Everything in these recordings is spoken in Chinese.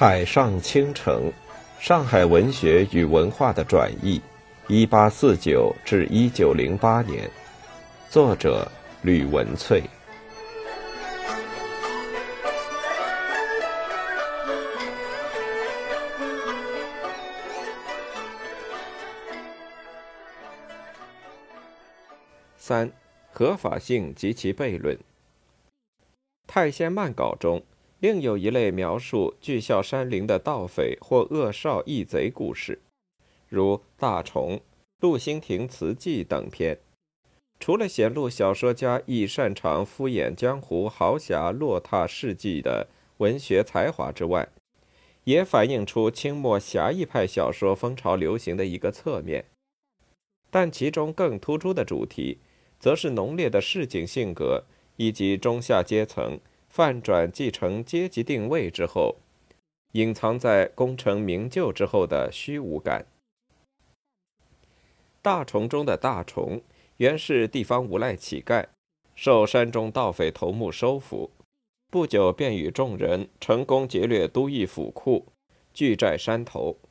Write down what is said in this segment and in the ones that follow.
海上倾城，上海文学与文化的转译，一八四九至一九零八年，作者吕文翠。三，合法性及其悖论。《太仙漫稿》中。另有一类描述巨啸山林的盗匪或恶少义贼故事，如《大虫》《陆星亭词记》等篇。除了显露小说家亦擅长敷衍江湖豪侠落拓事迹的文学才华之外，也反映出清末侠义派小说风潮流行的一个侧面。但其中更突出的主题，则是浓烈的市井性格以及中下阶层。泛转继承阶级定位之后，隐藏在功成名就之后的虚无感。大虫中的大虫原是地方无赖乞丐，受山中盗匪头目收服，不久便与众人成功劫掠都邑府库，聚寨山头。《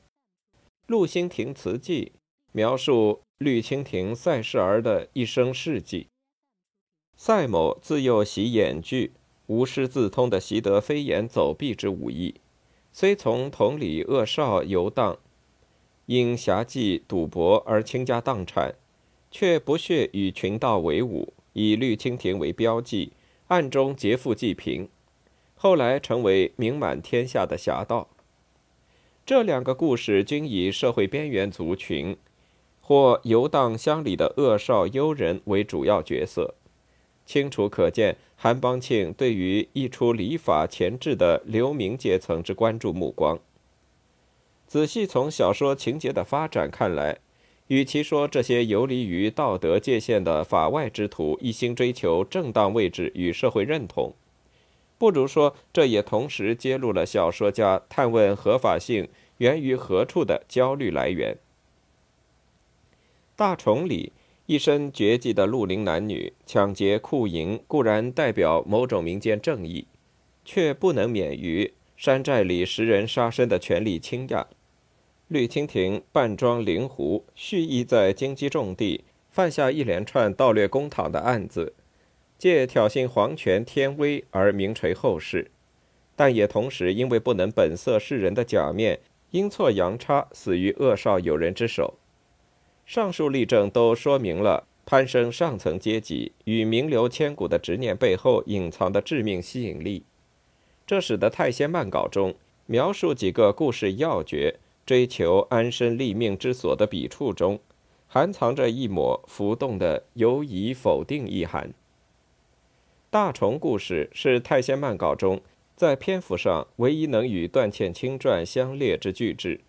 陆星亭词记》描述绿蜻蜓赛氏儿的一生事迹。赛某自幼习演剧。无师自通的习得飞檐走壁之武艺，虽从同里恶少游荡，因侠妓赌博而倾家荡产，却不屑与群盗为伍，以绿蜻蜓为标记，暗中劫富济贫，后来成为名满天下的侠盗。这两个故事均以社会边缘族群或游荡乡里的恶少幽人为主要角色。清楚可见，韩邦庆对于一出礼法前置的流民阶层之关注目光。仔细从小说情节的发展看来，与其说这些游离于道德界限的法外之徒一心追求正当位置与社会认同，不如说这也同时揭露了小说家探问合法性源于何处的焦虑来源。大崇里。一身绝技的绿林男女抢劫库营，固然代表某种民间正义，却不能免于山寨里食人杀身的权力倾轧。绿蜻蜓扮装灵狐，蓄意在京畿重地犯下一连串盗掠公堂的案子，借挑衅皇权天威而名垂后世，但也同时因为不能本色示人的假面，阴错阳差死于恶少友人之手。上述例证都说明了攀升上层阶级与名留千古的执念背后隐藏的致命吸引力，这使得《太仙漫稿》中描述几个故事要诀、追求安身立命之所的笔触中，含藏着一抹浮动的犹疑否定意涵。大虫故事是《太仙漫稿》中在篇幅上唯一能与《段倩清传》相列之巨制。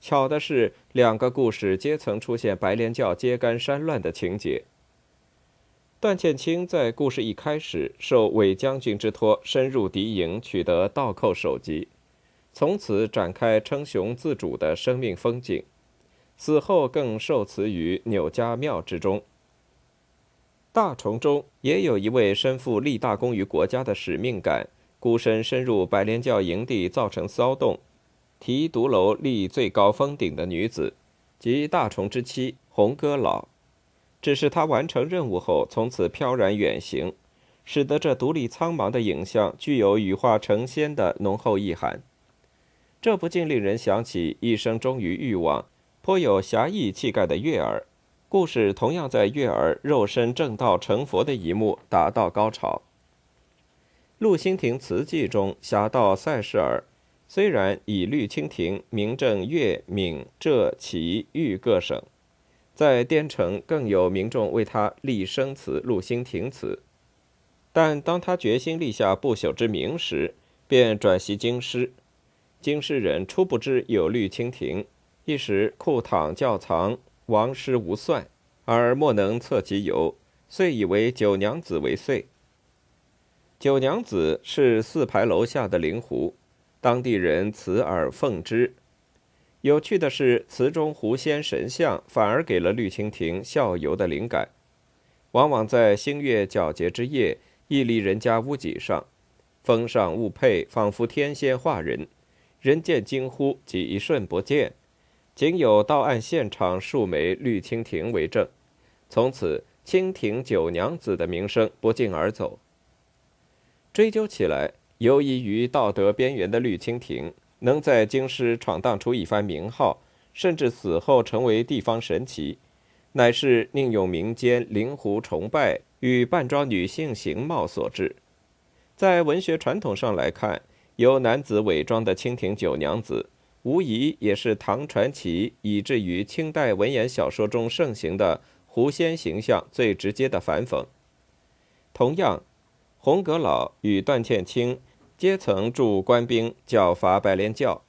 巧的是，两个故事皆曾出现白莲教揭竿山乱的情节。段建清在故事一开始受韦将军之托，深入敌营取得倒扣首级，从此展开称雄自主的生命风景。死后更受辞于钮家庙之中。大虫中也有一位身负立大功于国家的使命感，孤身深入白莲教营地，造成骚动。提独楼立最高峰顶的女子，即大虫之妻红歌老，只是她完成任务后，从此飘然远行，使得这独立苍茫的影像具有羽化成仙的浓厚意涵。这不禁令人想起一生忠于欲望、颇有侠义气概的月儿。故事同样在月儿肉身正道成佛的一幕达到高潮。《陆星亭词记》中侠盗赛氏儿。虽然以绿蜻蜓名震粤、闽、浙、祁、豫各省，在滇城更有民众为他立生祠“陆星亭祠”，但当他决心立下不朽之名时，便转袭京师。京师人初不知有绿蜻蜓，一时库躺窖藏，亡师无算，而莫能测其由，遂以为九娘子为岁。九娘子是四牌楼下的灵狐。当地人慈而奉之。有趣的是，词中狐仙神像反而给了绿蜻蜓效尤的灵感。往往在星月皎洁之夜，屹立人家屋脊上，峰上雾佩，仿佛天仙化人，人见惊呼，即一瞬不见，仅有到案现场数枚绿蜻蜓为证。从此，蜻蜓九娘子的名声不胫而走。追究起来，游移于道德边缘的绿蜻蜓，能在京师闯荡出一番名号，甚至死后成为地方神奇，乃是宁用民间灵狐崇拜与扮装女性形貌所致。在文学传统上来看，由男子伪装的蜻蜓九娘子，无疑也是唐传奇以至于清代文言小说中盛行的狐仙形象最直接的反讽。同样，红阁老与段倩清皆曾助官兵剿伐白莲教，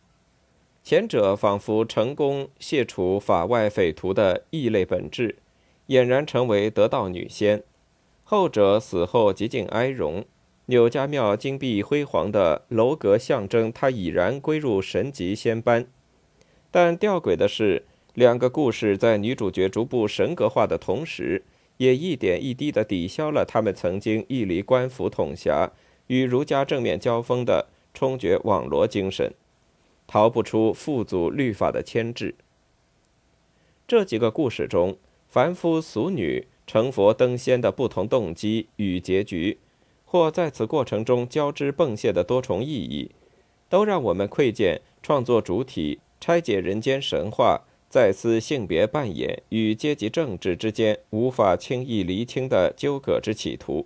前者仿佛成功卸除法外匪徒的异类本质，俨然成为得道女仙；后者死后极尽哀荣。柳家庙金碧辉煌的楼阁象征他已然归入神级仙班，但吊诡的是，两个故事在女主角逐步神格化的同时，也一点一滴地抵消了他们曾经屹立官府统辖、与儒家正面交锋的冲决网罗精神，逃不出父祖律法的牵制。这几个故事中，凡夫俗女成佛登仙的不同动机与结局。或在此过程中交织迸泄的多重意义，都让我们窥见创作主体拆解人间神话、再思性别扮演与阶级政治之间无法轻易厘清的纠葛之企图。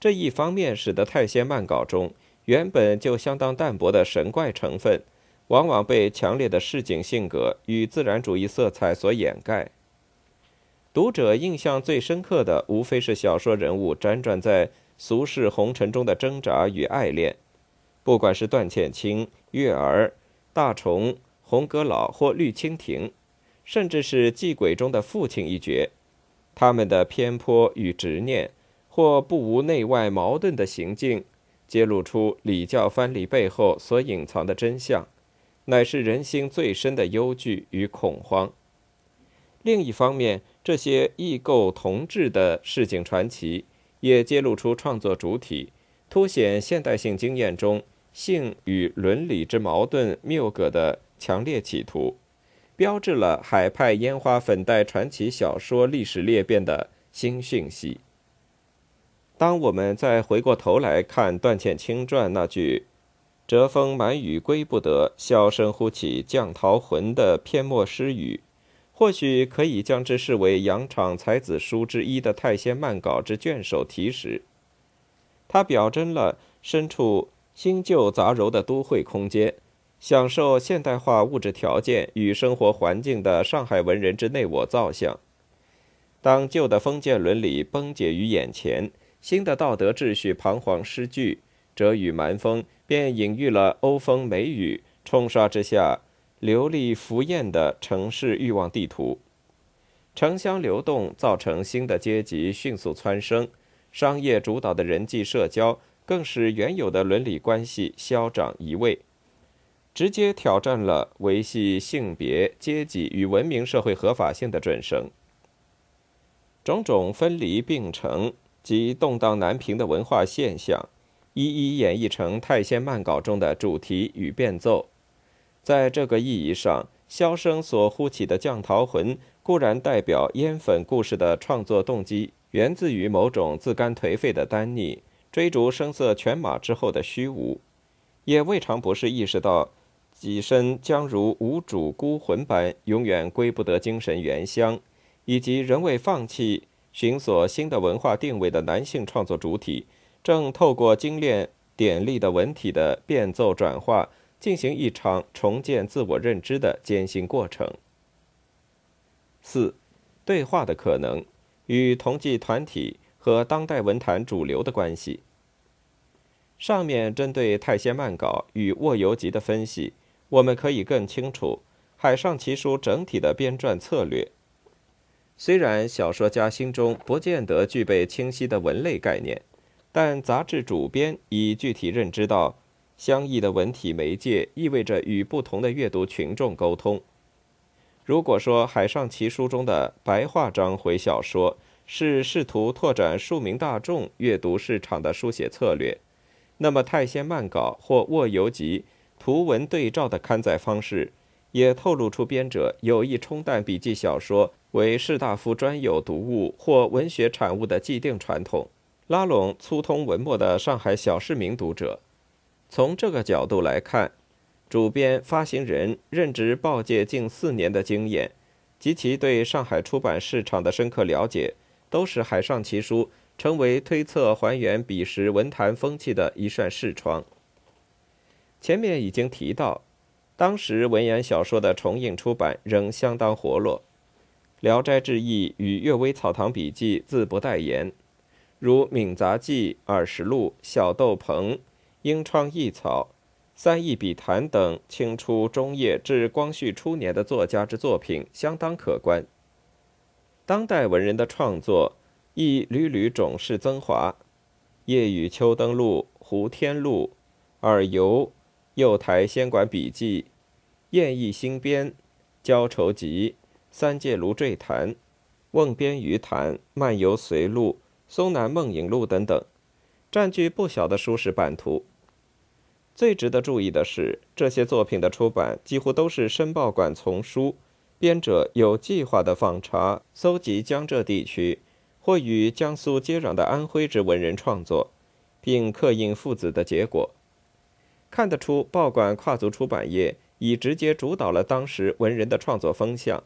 这一方面使得太仙漫稿中原本就相当淡薄的神怪成分，往往被强烈的市井性格与自然主义色彩所掩盖。读者印象最深刻的，无非是小说人物辗转在。俗世红尘中的挣扎与爱恋，不管是段倩清、月儿、大虫、红阁老或绿蜻蜓，甚至是祭鬼中的父亲一角，他们的偏颇与执念，或不无内外矛盾的行径，揭露出礼教藩篱背后所隐藏的真相，乃是人心最深的忧惧与恐慌。另一方面，这些异构同质的市井传奇。也揭露出创作主体凸显现代性经验中性与伦理之矛盾谬葛的强烈企图，标志了海派烟花粉黛传奇小说历史裂变的新讯息。当我们再回过头来看段倩清传那句“折风满雨归不得，箫声忽起降桃魂”的篇末诗语。或许可以将之视为洋场才子书之一的太仙漫稿之卷首题时，它表征了身处新旧杂糅的都会空间，享受现代化物质条件与生活环境的上海文人之内我造像。当旧的封建伦理崩解于眼前，新的道德秩序彷徨失据，折雨蛮风便隐喻了欧风美雨冲刷之下。流丽浮艳的城市欲望地图，城乡流动造成新的阶级迅速蹿升，商业主导的人际社交更使原有的伦理关系消长移位，直接挑战了维系性别、阶级与文明社会合法性的准绳。种种分离并成及动荡难平的文化现象，一一演绎成太仙漫稿中的主题与变奏。在这个意义上，萧声所呼起的降桃魂固然代表烟粉故事的创作动机源自于某种自甘颓废的单逆，追逐声色犬马之后的虚无，也未尝不是意识到己身将如无主孤魂般永远归不得精神原乡，以及仍未放弃寻索新的文化定位的男性创作主体，正透过精炼典丽的文体的变奏转化。进行一场重建自我认知的艰辛过程。四，对话的可能与同济团体和当代文坛主流的关系。上面针对《太仙漫稿》与《卧游集》的分析，我们可以更清楚海上奇书整体的编撰策略。虽然小说家心中不见得具备清晰的文类概念，但杂志主编已具体认知到。相异的文体媒介意味着与不同的阅读群众沟通。如果说《海上奇书》中的白话章回小说是试图拓展庶民大众阅读市场的书写策略，那么《太仙漫稿》或《卧游集》图文对照的刊载方式，也透露出编者有意冲淡笔记小说为士大夫专有读物或文学产物的既定传统，拉拢粗通文墨的上海小市民读者。从这个角度来看，主编、发行人任职报界近四年的经验，及其对上海出版市场的深刻了解，都是《海上奇书》成为推测还原彼时文坛风气的一扇视窗。前面已经提到，当时文言小说的重印出版仍相当活络，《聊斋志异》与《阅微草堂笔记》自不待言，如《闽杂记》《耳石录》《小豆棚》《英窗异草》《三义笔谈》等清初中叶至光绪初年的作家之作品相当可观。当代文人的创作亦屡屡种式增华，《夜雨秋灯录》《胡天录》《耳游》。《右台仙馆笔记》《燕翼新编》《交愁集》《三界炉坠谈》《瓮边鱼谈》《漫游随录》《松南梦影录》等等，占据不小的书史版图。最值得注意的是，这些作品的出版几乎都是申报馆丛书，编者有计划的访查、搜集江浙地区或与江苏接壤的安徽之文人创作，并刻印附子的结果。看得出，报馆跨足出版业已直接主导了当时文人的创作风向，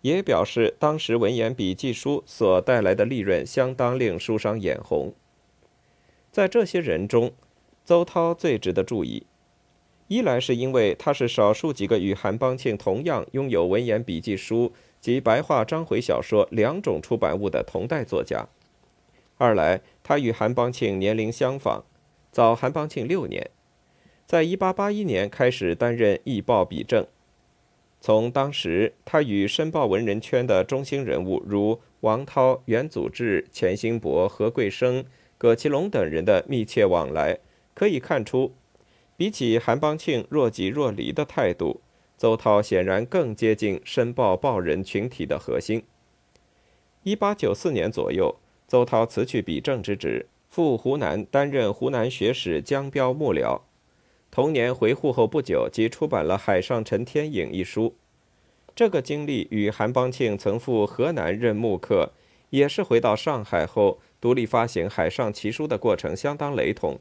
也表示当时文言笔记书所带来的利润相当令书商眼红。在这些人中，邹涛最值得注意，一来是因为他是少数几个与韩邦庆同样拥有文言笔记书及白话章回小说两种出版物的同代作家；二来他与韩邦庆年龄相仿，早韩邦庆六年。在一八八一年开始担任《艺报》笔正，从当时他与申报文人圈的中心人物如王涛、袁祖志、钱兴伯、何桂生、葛其龙等人的密切往来，可以看出，比起韩邦庆若即若离的态度，邹涛显然更接近申报报人群体的核心。一八九四年左右，邹涛辞去笔正之职，赴湖南担任湖南学史江标幕僚。同年回沪后不久，即出版了《海上陈天颖》一书。这个经历与韩邦庆曾赴河南任幕客，也是回到上海后独立发行《海上奇书》的过程相当雷同。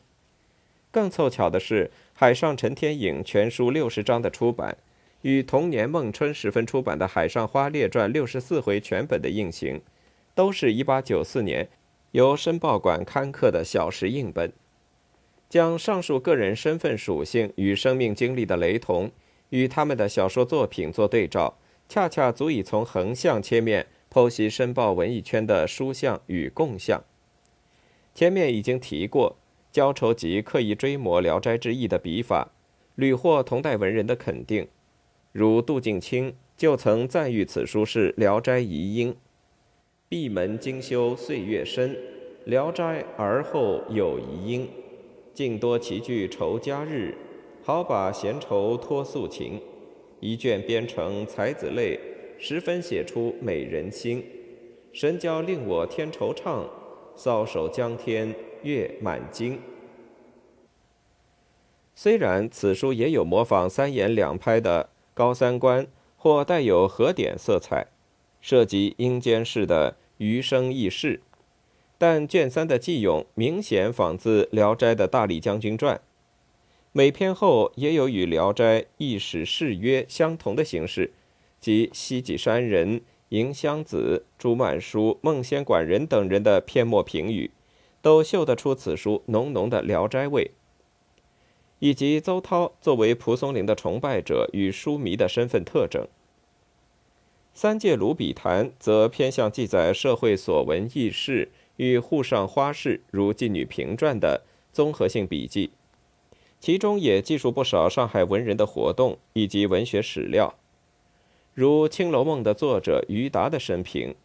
更凑巧的是，《海上陈天颖》全书六十章的出版，与同年孟春时分出版的《海上花列传》六十四回全本的印行，都是一八九四年由申报馆刊刻的小石印本。将上述个人身份属性与生命经历的雷同，与他们的小说作品做对照，恰恰足以从横向切面剖析申报文艺圈的书相与共相。前面已经提过，焦愁集刻意追摹《聊斋志异》的笔法，屡获同代文人的肯定，如杜静清就曾赞誉此书是《聊斋遗音》，闭门精修岁月深，《聊斋》而后有遗音。尽多齐聚愁佳日，好把闲愁托素琴。一卷编成才子泪，十分写出美人心。神交令我添惆怅，搔首江天月满津。虽然此书也有模仿三言两拍的高三观或带有和点色彩，涉及阴间式的余生轶事。但卷三的纪咏明显仿自《聊斋》的大力将军传，每篇后也有与《聊斋》异史誓约相同的形式，即西脊山人、迎香子、朱曼书、孟仙馆人等人的篇末评语，都嗅得出此书浓浓的《聊斋》味。以及邹涛作为蒲松龄的崇拜者与书迷的身份特征。三界卢笔谈则偏向记载社会所闻轶事。与沪上花式如《妓女评传》的综合性笔记，其中也记述不少上海文人的活动以及文学史料，如《青楼梦》的作者于达的生平，《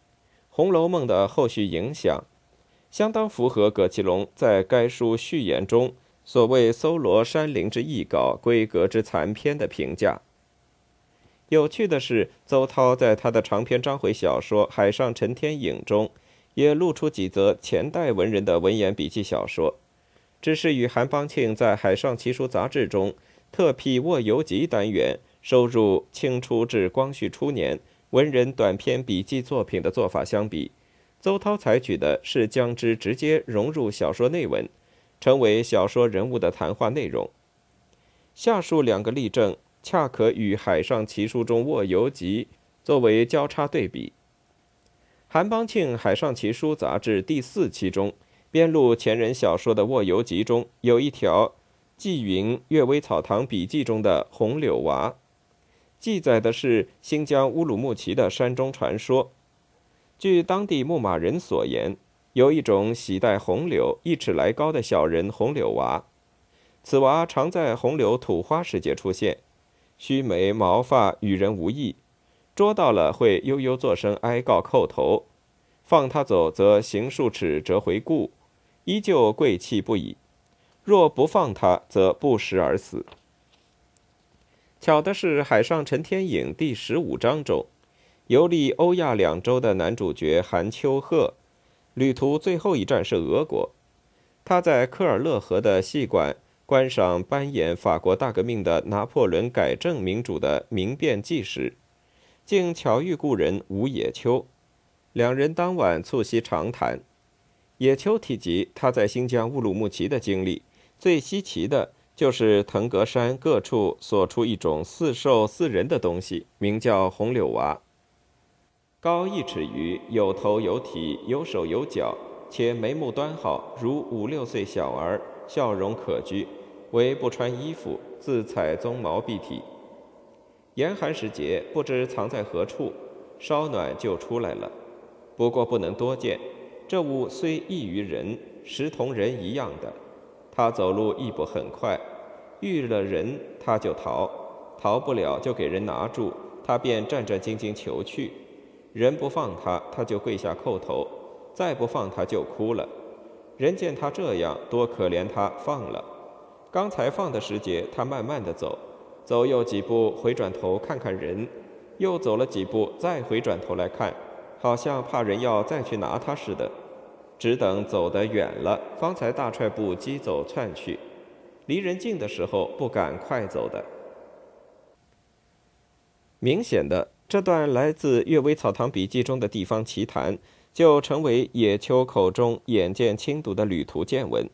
红楼梦》的后续影响，相当符合葛其龙在该书序言中所谓“搜罗山林之异稿，闺阁之残篇”的评价。有趣的是，邹涛在他的长篇章回小说《海上陈天影》中。也露出几则前代文人的文言笔记小说，只是与韩邦庆在《海上奇书》杂志中特辟卧游集单元，收入清初至光绪初年文人短篇笔记作品的做法相比，邹涛采取的是将之直接融入小说内文，成为小说人物的谈话内容。下述两个例证恰可与《海上奇书》中卧游集作为交叉对比。韩邦庆《海上奇书》杂志第四期中编录前人小说的卧游集中有一条。纪云《阅微草堂笔记》中的红柳娃，记载的是新疆乌鲁木齐的山中传说。据当地牧马人所言，有一种喜带红柳一尺来高的小人红柳娃，此娃常在红柳吐花时节出现，须眉毛发与人无异，捉到了会悠悠作声哀告叩头，放他走则行数尺折回顾，依旧贵气不已。若不放他，则不食而死。巧的是，《海上陈天影》第十五章中，游历欧亚两洲的男主角韩秋鹤，旅途最后一站是俄国。他在科尔勒河的戏馆观赏扮演法国大革命的拿破仑改正民主的明变记时，竟巧遇故人吴野秋，两人当晚促膝长谈。野秋提及他在新疆乌鲁木齐的经历。最稀奇的就是腾格山各处所出一种似兽似人的东西，名叫红柳娃。高一尺余，有头有体，有手有脚，且眉目端好，如五六岁小儿，笑容可掬。唯不穿衣服，自采鬃毛蔽体。严寒时节，不知藏在何处，稍暖就出来了。不过不能多见。这物虽异于人，实同人一样的。他走路亦不很快，遇了人他就逃，逃不了就给人拿住，他便战战兢兢求去。人不放他，他就跪下叩头；再不放他就哭了。人见他这样，多可怜他，放了。刚才放的时节，他慢慢的走，走又几步，回转头看看人，又走了几步，再回转头来看，好像怕人要再去拿他似的。只等走得远了，方才大踹步疾走窜去。离人近的时候，不敢快走的。明显的，这段来自《阅微草堂笔记》中的地方奇谈，就成为野秋口中眼见轻读的旅途见闻。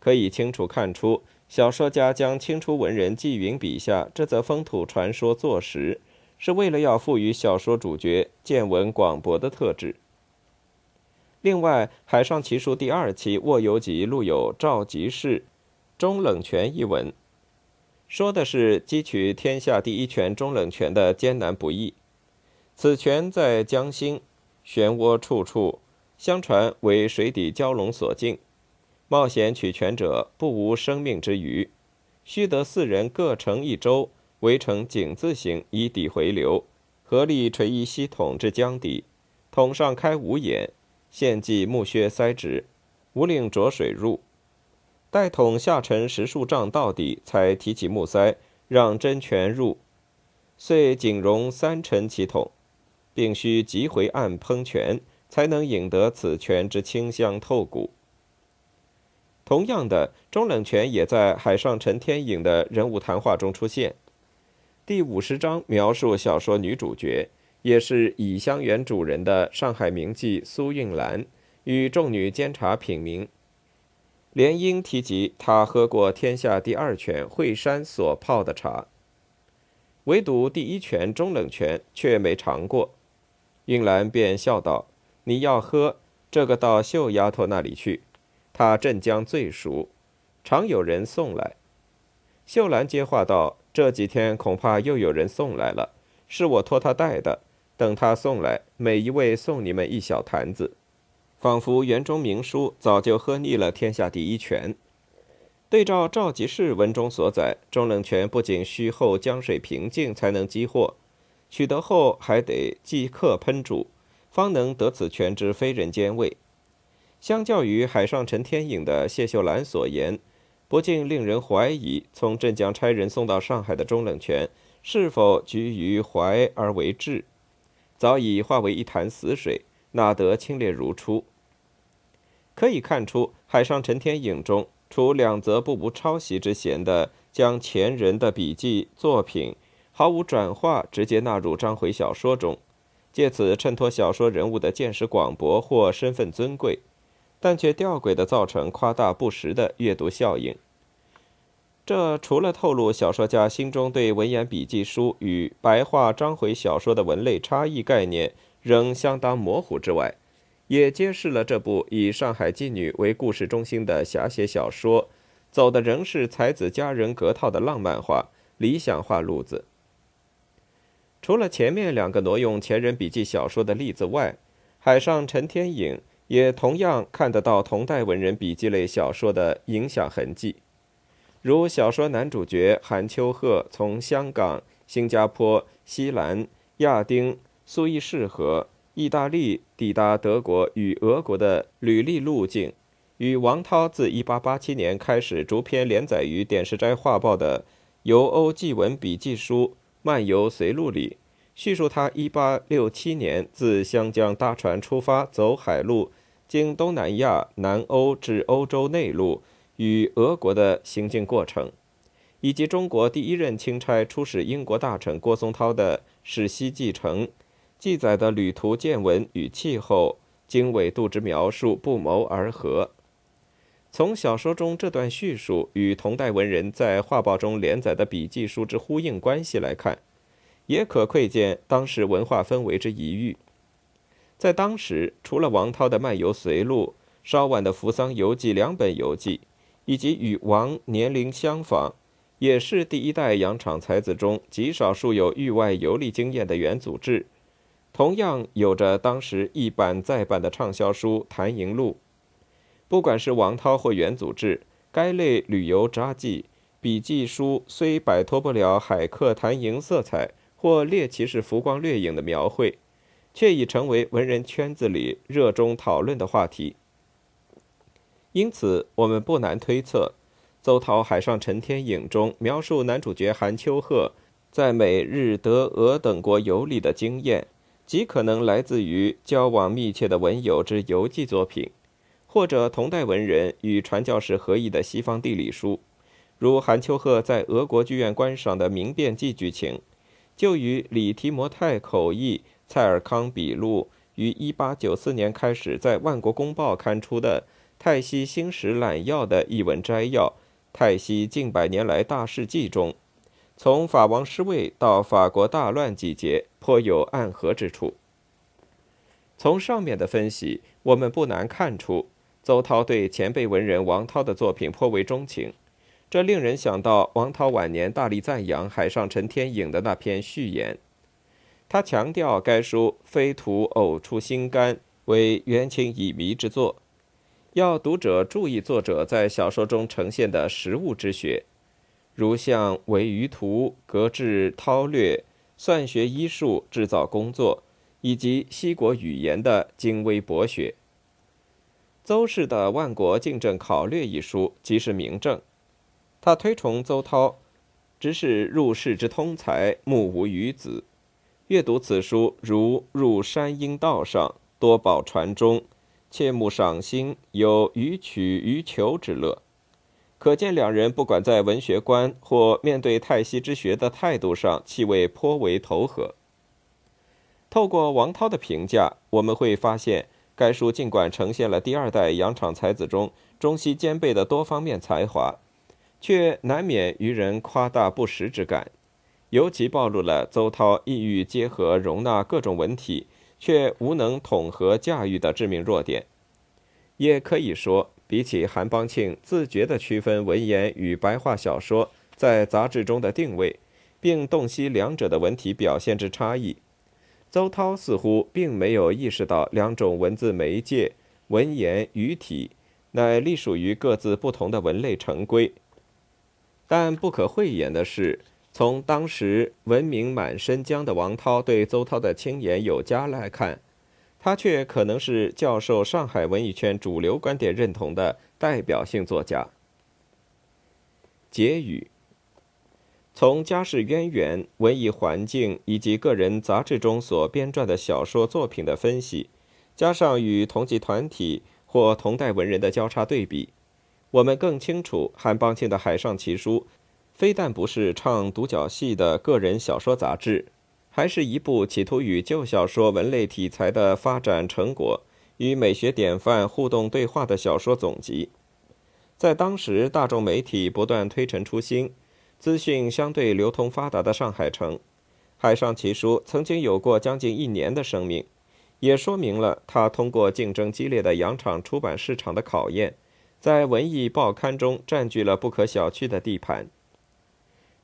可以清楚看出，小说家将清初文人纪云笔下这则风土传说作实，是为了要赋予小说主角见闻广博的特质。另外，《海上奇书》第二期《卧游集》录有赵吉士中冷泉一文，说的是汲取天下第一泉中冷泉的艰难不易。此泉在江心，漩涡处处，相传为水底蛟龙所浸。冒险取泉者不无生命之虞，须得四人各乘一舟，围成井字形以抵回流，合力垂一溪桶至江底，桶上开五眼。献祭木靴塞直，无令浊水入。待桶下沉十数丈到底，才提起木塞，让真泉入。遂仅容三沉其桶，并须急回岸烹泉，才能引得此泉之清香透骨。同样的，中冷泉也在海上陈天颖的人物谈话中出现。第五十章描述小说女主角。也是乙香园主人的上海名妓苏韵兰，与众女监察品茗。连英提及他喝过天下第二泉惠山所泡的茶，唯独第一泉中冷泉却没尝过。韵兰便笑道：“你要喝这个，到秀丫头那里去，他镇江最熟，常有人送来。”秀兰接话道：“这几天恐怕又有人送来了，是我托他带的。”等他送来，每一位送你们一小坛子，仿佛园中明书早就喝腻了天下第一泉。对照赵吉士文中所载，中冷泉不仅需后江水平静才能激活，取得后还得即刻喷煮，方能得此泉之非人间味。相较于海上陈天颖的谢秀兰所言，不禁令人怀疑，从镇江差人送到上海的中冷泉是否居于怀而为质。早已化为一潭死水，哪得清冽如初？可以看出，《海上陈天颖》中除两则不无抄袭之嫌的将前人的笔记作品毫无转化直接纳入章回小说中，借此衬托小说人物的见识广博或身份尊贵，但却吊诡地造成夸大不实的阅读效应。这除了透露小说家心中对文言笔记书与白话章回小说的文类差异概念仍相当模糊之外，也揭示了这部以上海妓女为故事中心的侠写小说，走的仍是才子佳人格套的浪漫化、理想化路子。除了前面两个挪用前人笔记小说的例子外，海上陈天颖也同样看得到同代文人笔记类小说的影响痕迹。如小说男主角韩秋鹤从香港、新加坡、西兰、亚丁、苏伊士河、意大利抵达德国与俄国的履历路径，与王涛自1887年开始逐篇连载于《点石斋画报》的游欧记文笔记书《漫游随录》里，叙述他1867年自湘江搭船出发，走海路，经东南亚、南欧至欧洲内陆。与俄国的行进过程，以及中国第一任钦差出使英国大臣郭松涛的史西继承记载的旅途见闻与气候经纬度之描述不谋而合。从小说中这段叙述与同代文人在画报中连载的笔记书之呼应关系来看，也可窥见当时文化氛围之疑域。在当时，除了王涛的《漫游随录》，稍晚的《扶桑游记》两本游记。以及与王年龄相仿，也是第一代洋场才子中极少数有域外游历经验的元祖志，同样有着当时一版再版的畅销书《谭营录》。不管是王涛或元祖志，该类旅游札记、笔记书虽摆脱不了海客谈营色彩或猎奇式浮光掠影的描绘，却已成为文人圈子里热衷讨论的话题。因此，我们不难推测，邹涛《海上陈天影》中描述男主角韩秋鹤在美日德俄等国游历的经验，极可能来自于交往密切的文友之游记作品，或者同代文人与传教士合译的西方地理书，如韩秋鹤在俄国剧院观赏的《明辨记》剧情，就与李提摩太口译蔡尔康笔录于1894年开始在万国公报刊出的。《泰西新史揽要》的译文摘要，《泰西近百年来大事记》中，从法王失位到法国大乱季节，颇有暗合之处。从上面的分析，我们不难看出，邹涛对前辈文人王涛的作品颇为钟情，这令人想到王涛晚年大力赞扬《海上陈天影》的那篇序言，他强调该书非图偶出心肝，为元清乙迷之作。要读者注意作者在小说中呈现的实物之学，如像为舆图、格致韬略、算学医术、制造工作，以及西国语言的精微博学。邹氏的《万国竞政考略》一书即是明证。他推崇邹涛，只是入世之通才，目无余子。阅读此书，如入山阴道上，多宝船中。切慕赏心，有予取予求之乐。可见两人不管在文学观或面对泰西之学的态度上，气味颇为投合。透过王涛的评价，我们会发现，该书尽管呈现了第二代洋场才子中中西兼备的多方面才华，却难免于人夸大不实之感，尤其暴露了邹涛意欲结合容纳各种文体。却无能统合驾驭的致命弱点，也可以说，比起韩邦庆自觉地区分文言与白话小说在杂志中的定位，并洞悉两者的文体表现之差异，邹涛似乎并没有意识到两种文字媒介文言语体乃隶属于各自不同的文类成规。但不可讳言的是。从当时闻名满身疆的王涛对邹涛的轻言有加来看，他却可能是教授上海文艺圈主流观点认同的代表性作家。结语：从家世渊源、文艺环境以及个人杂志中所编撰的小说作品的分析，加上与同级团体或同代文人的交叉对比，我们更清楚韩邦庆的《海上奇书》。非但不是唱独角戏的个人小说杂志，还是一部企图与旧小说文类题材的发展成果与美学典范互动对话的小说总集。在当时大众媒体不断推陈出新、资讯相对流通发达的上海城，《海上奇书》曾经有过将近一年的生命，也说明了它通过竞争激烈的洋场出版市场的考验，在文艺报刊中占据了不可小觑的地盘。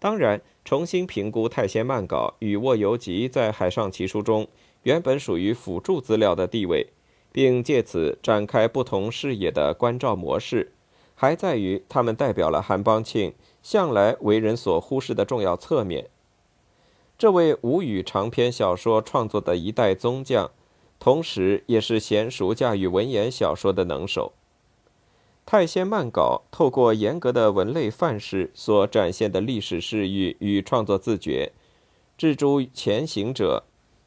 当然，重新评估《太仙漫稿》与《卧游集》在《海上奇书》中原本属于辅助资料的地位，并借此展开不同视野的关照模式，还在于他们代表了韩邦庆向来为人所忽视的重要侧面。这位吴语长篇小说创作的一代宗匠，同时也是娴熟驾驭文言小说的能手。太仙漫稿透过严格的文类范式所展现的历史视域与创作自觉，置诸前行者、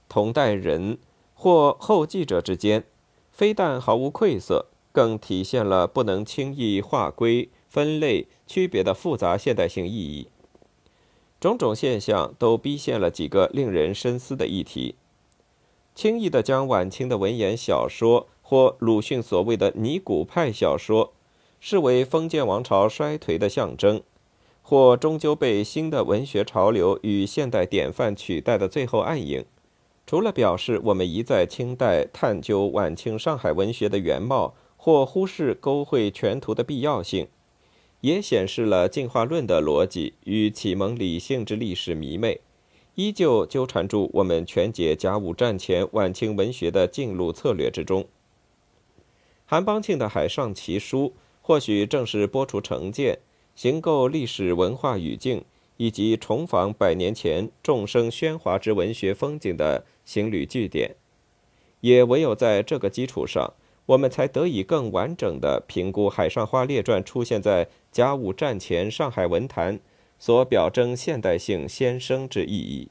同代人或后继者之间，非但毫无愧色，更体现了不能轻易划归、分类、区别的复杂现代性意义。种种现象都逼现了几个令人深思的议题：轻易地将晚清的文言小说或鲁迅所谓的尼古派小说。视为封建王朝衰颓的象征，或终究被新的文学潮流与现代典范取代的最后暗影，除了表示我们一在清代探究晚清上海文学的原貌，或忽视勾绘全图的必要性，也显示了进化论的逻辑与启蒙理性之历史迷妹，依旧纠缠住我们全解甲午战前晚清文学的进路策略之中。韩邦庆的《海上奇书》。或许正是播出成见、形构历史文化语境，以及重访百年前众生喧哗之文学风景的行旅据点。也唯有在这个基础上，我们才得以更完整的评估《海上花列传》出现在甲午战前上海文坛所表征现代性先声之意义。